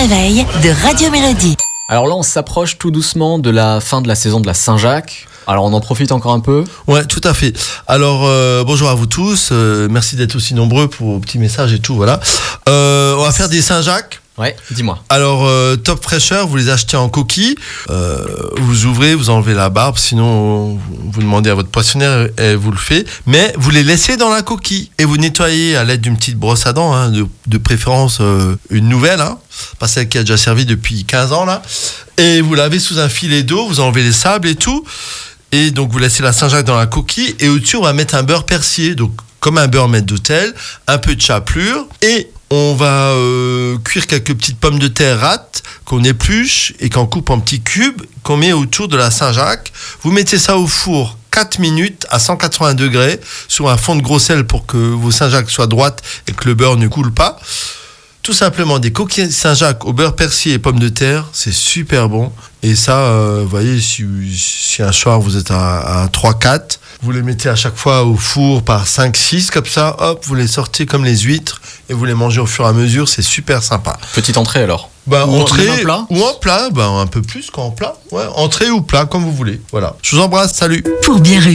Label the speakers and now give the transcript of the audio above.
Speaker 1: réveil de Radio Mélodie.
Speaker 2: Alors là, on s'approche tout doucement de la fin de la saison de la Saint-Jacques. Alors on en profite encore un peu.
Speaker 3: Ouais, tout à fait. Alors euh, bonjour à vous tous. euh, merci d'être aussi nombreux pour vos petits messages et tout. Voilà. Euh, on va faire des Saint-Jacques.
Speaker 2: Ouais, dis-moi.
Speaker 3: Alors, euh, top fraîcheur, vous les achetez en coquille. Euh, vous ouvrez, vous enlevez la barbe. Sinon, vous demandez à votre poissonnière et vous le fait. Mais vous les laissez dans la coquille. Et vous nettoyez à l'aide d'une petite brosse à dents, hein, de, de préférence euh, une nouvelle, hein, pas celle qui a déjà servi depuis 15 ans. là. Et vous lavez sous un filet d'eau, vous enlevez les sables et tout. Et donc, vous laissez la Saint-Jacques dans la coquille. Et au-dessus, on va mettre un beurre persillé. Donc, comme un beurre maître d'hôtel, un peu de chapelure. Et on va cuire quelques petites pommes de terre rates qu'on épluche et qu'on coupe en petits cubes, qu'on met autour de la Saint-Jacques. Vous mettez ça au four 4 minutes à 180 degrés sur un fond de gros sel pour que vos Saint-Jacques soient droites et que le beurre ne coule pas. Tout simplement des coquilles Saint-Jacques au beurre persillé et pommes de terre, c'est super bon. Et ça, euh, voyez, si, si un soir vous êtes à, à 3-4, vous les mettez à chaque fois au four par 5-6, comme ça, hop, vous les sortez comme les huîtres et vous les mangez au fur et à mesure, c'est super sympa.
Speaker 2: Petite entrée alors.
Speaker 3: Bah,
Speaker 2: Ou en-
Speaker 3: entrée
Speaker 2: un plat
Speaker 3: ou en plat, bah, un peu plus qu'en plat. Ouais, entrée ou plat, comme vous voulez. Voilà. Je vous embrasse, salut.
Speaker 1: Pour bien réussir.